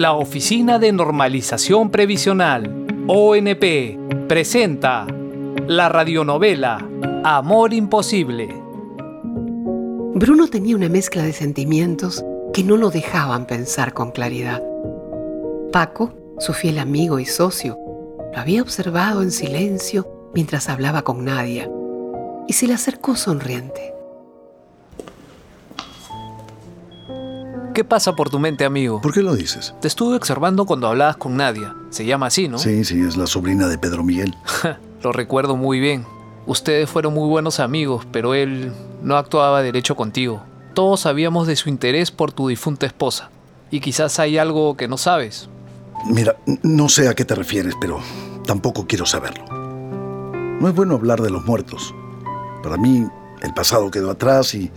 La Oficina de Normalización Previsional, ONP, presenta la radionovela Amor Imposible. Bruno tenía una mezcla de sentimientos que no lo dejaban pensar con claridad. Paco, su fiel amigo y socio, lo había observado en silencio mientras hablaba con Nadia y se le acercó sonriente. ¿Qué pasa por tu mente, amigo? ¿Por qué lo dices? Te estuve observando cuando hablabas con Nadia. Se llama así, ¿no? Sí, sí, es la sobrina de Pedro Miguel. Lo recuerdo muy bien. Ustedes fueron muy buenos amigos, pero él no actuaba derecho contigo. Todos sabíamos de su interés por tu difunta esposa. Y quizás hay algo que no sabes. Mira, no sé a qué te refieres, pero tampoco quiero saberlo. No es bueno hablar de los muertos. Para mí, el pasado quedó atrás y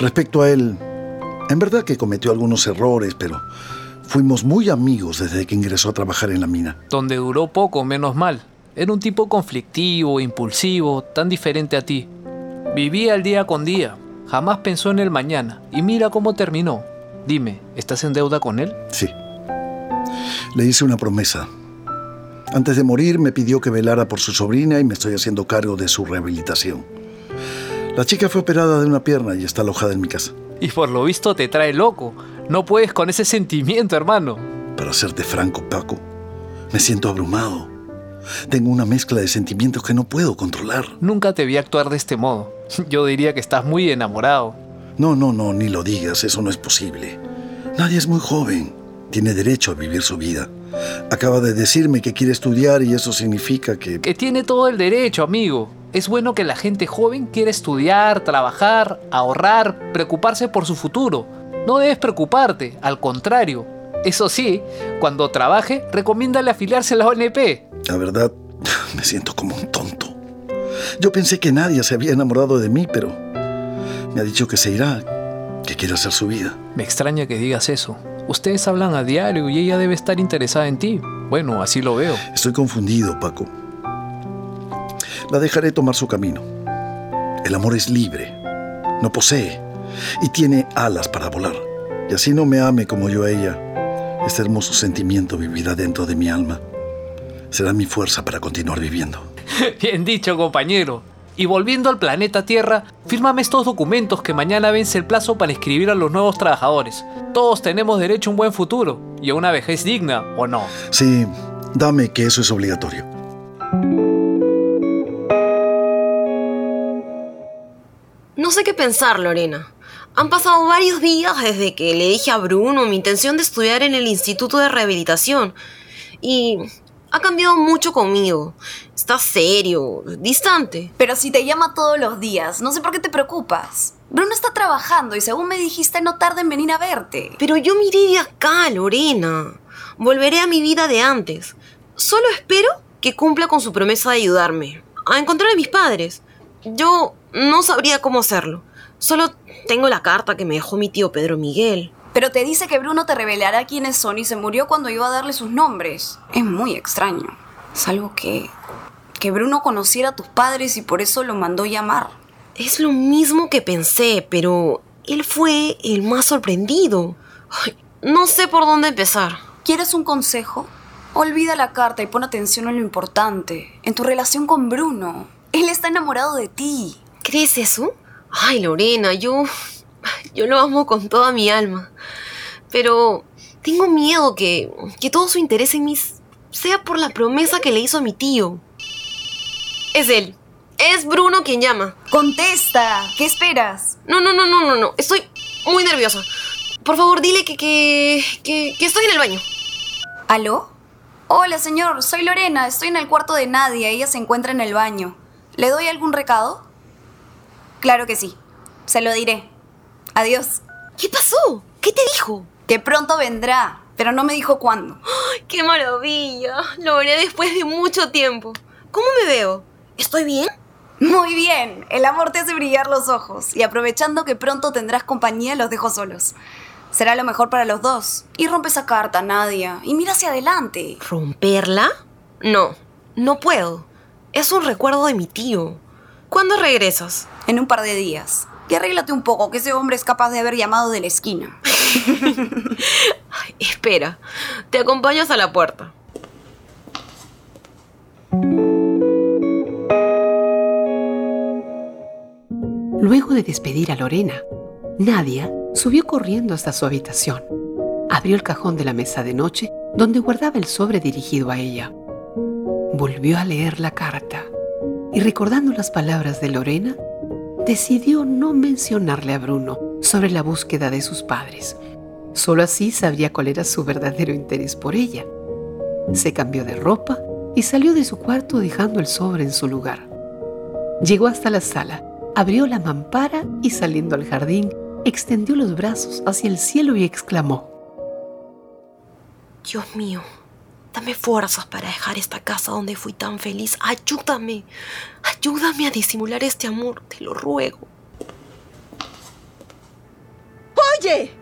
respecto a él, en verdad que cometió algunos errores, pero fuimos muy amigos desde que ingresó a trabajar en la mina. Donde duró poco, menos mal. Era un tipo conflictivo, impulsivo, tan diferente a ti. Vivía el día con día, jamás pensó en el mañana. Y mira cómo terminó. Dime, ¿estás en deuda con él? Sí. Le hice una promesa. Antes de morir me pidió que velara por su sobrina y me estoy haciendo cargo de su rehabilitación. La chica fue operada de una pierna y está alojada en mi casa. Y por lo visto te trae loco. No puedes con ese sentimiento, hermano. Para serte franco, Paco, me siento abrumado. Tengo una mezcla de sentimientos que no puedo controlar. Nunca te vi actuar de este modo. Yo diría que estás muy enamorado. No, no, no, ni lo digas, eso no es posible. Nadie es muy joven. Tiene derecho a vivir su vida. Acaba de decirme que quiere estudiar y eso significa que... Que tiene todo el derecho, amigo. Es bueno que la gente joven quiera estudiar, trabajar, ahorrar, preocuparse por su futuro. No debes preocuparte, al contrario. Eso sí, cuando trabaje, recomiéndale afiliarse a la ONP. La verdad, me siento como un tonto. Yo pensé que nadie se había enamorado de mí, pero me ha dicho que se irá, que quiere hacer su vida. Me extraña que digas eso. Ustedes hablan a diario y ella debe estar interesada en ti. Bueno, así lo veo. Estoy confundido, Paco. La dejaré tomar su camino. El amor es libre, no posee y tiene alas para volar. Y así no me ame como yo a ella, este hermoso sentimiento vivirá dentro de mi alma. Será mi fuerza para continuar viviendo. Bien dicho, compañero. Y volviendo al planeta Tierra, fírmame estos documentos que mañana vence el plazo para inscribir a los nuevos trabajadores. Todos tenemos derecho a un buen futuro y a una vejez digna, ¿o no? Sí, dame que eso es obligatorio. Sé qué pensar, Lorena. Han pasado varios días desde que le dije a Bruno mi intención de estudiar en el Instituto de Rehabilitación. Y ha cambiado mucho conmigo. Está serio, distante. Pero si te llama todos los días, no sé por qué te preocupas. Bruno está trabajando y según me dijiste no tarda en venir a verte. Pero yo me iré de acá, Lorena. Volveré a mi vida de antes. Solo espero que cumpla con su promesa de ayudarme. A encontrar a mis padres. Yo no sabría cómo hacerlo. Solo tengo la carta que me dejó mi tío Pedro Miguel. Pero te dice que Bruno te revelará quiénes son y se murió cuando iba a darle sus nombres. Es muy extraño. Salvo que. que Bruno conociera a tus padres y por eso lo mandó llamar. Es lo mismo que pensé, pero él fue el más sorprendido. Ay, no sé por dónde empezar. ¿Quieres un consejo? Olvida la carta y pon atención en lo importante, en tu relación con Bruno. Él está enamorado de ti. ¿Crees eso? Ay, Lorena, yo. Yo lo amo con toda mi alma. Pero tengo miedo que, que todo su interés en mí sea por la promesa que le hizo a mi tío. Es él. Es Bruno quien llama. Contesta. ¿Qué esperas? No, no, no, no, no, no. Estoy muy nerviosa. Por favor, dile que, que, que, que estoy en el baño. ¿Aló? Hola, señor. Soy Lorena. Estoy en el cuarto de Nadia. Ella se encuentra en el baño. ¿Le doy algún recado? Claro que sí. Se lo diré. Adiós. ¿Qué pasó? ¿Qué te dijo? Que pronto vendrá, pero no me dijo cuándo. ¡Ay, ¡Qué maravilla! Lo veré después de mucho tiempo. ¿Cómo me veo? ¿Estoy bien? Muy bien, el amor te hace brillar los ojos y aprovechando que pronto tendrás compañía los dejo solos. Será lo mejor para los dos. Y rompe esa carta, Nadia, y mira hacia adelante. ¿Romperla? No, no puedo. Es un recuerdo de mi tío. ¿Cuándo regresas? En un par de días. Y arréglate un poco, que ese hombre es capaz de haber llamado de la esquina. Ay, espera, te acompaño hasta la puerta. Luego de despedir a Lorena, Nadia subió corriendo hasta su habitación. Abrió el cajón de la mesa de noche donde guardaba el sobre dirigido a ella. Volvió a leer la carta y recordando las palabras de Lorena, decidió no mencionarle a Bruno sobre la búsqueda de sus padres. Solo así sabría cuál era su verdadero interés por ella. Se cambió de ropa y salió de su cuarto dejando el sobre en su lugar. Llegó hasta la sala, abrió la mampara y saliendo al jardín, extendió los brazos hacia el cielo y exclamó, Dios mío, dame fuerzas para dejar esta casa donde fui tan feliz. Ayúdame, ayúdame a disimular este amor, te lo ruego. Oye,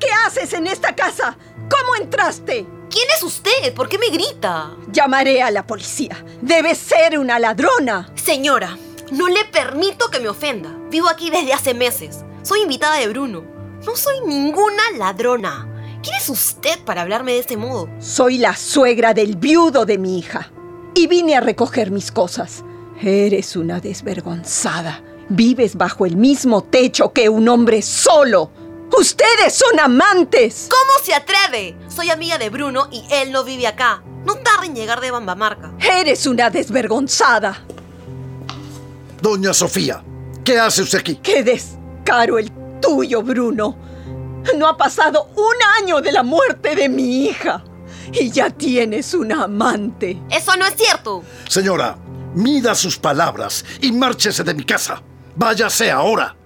¿qué haces en esta casa? ¿Cómo entraste? ¿Quién es usted? ¿Por qué me grita? Llamaré a la policía. Debe ser una ladrona. Señora, no le permito que me ofenda. Vivo aquí desde hace meses. Soy invitada de Bruno. No soy ninguna ladrona. ¿Quién es usted para hablarme de ese modo? Soy la suegra del viudo de mi hija. Y vine a recoger mis cosas. Eres una desvergonzada. Vives bajo el mismo techo que un hombre solo. ¡Ustedes son amantes! ¿Cómo se atreve? Soy amiga de Bruno y él no vive acá. No tarde en llegar de Bambamarca. Eres una desvergonzada. Doña Sofía, ¿qué hace usted aquí? ¡Qué descaro el tuyo, Bruno! No ha pasado un año de la muerte de mi hija. Y ya tienes una amante. Eso no es cierto. Señora, mida sus palabras y márchese de mi casa. Váyase ahora.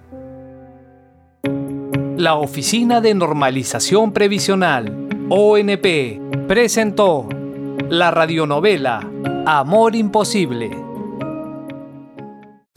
La Oficina de Normalización Previsional, ONP, presentó la radionovela Amor Imposible.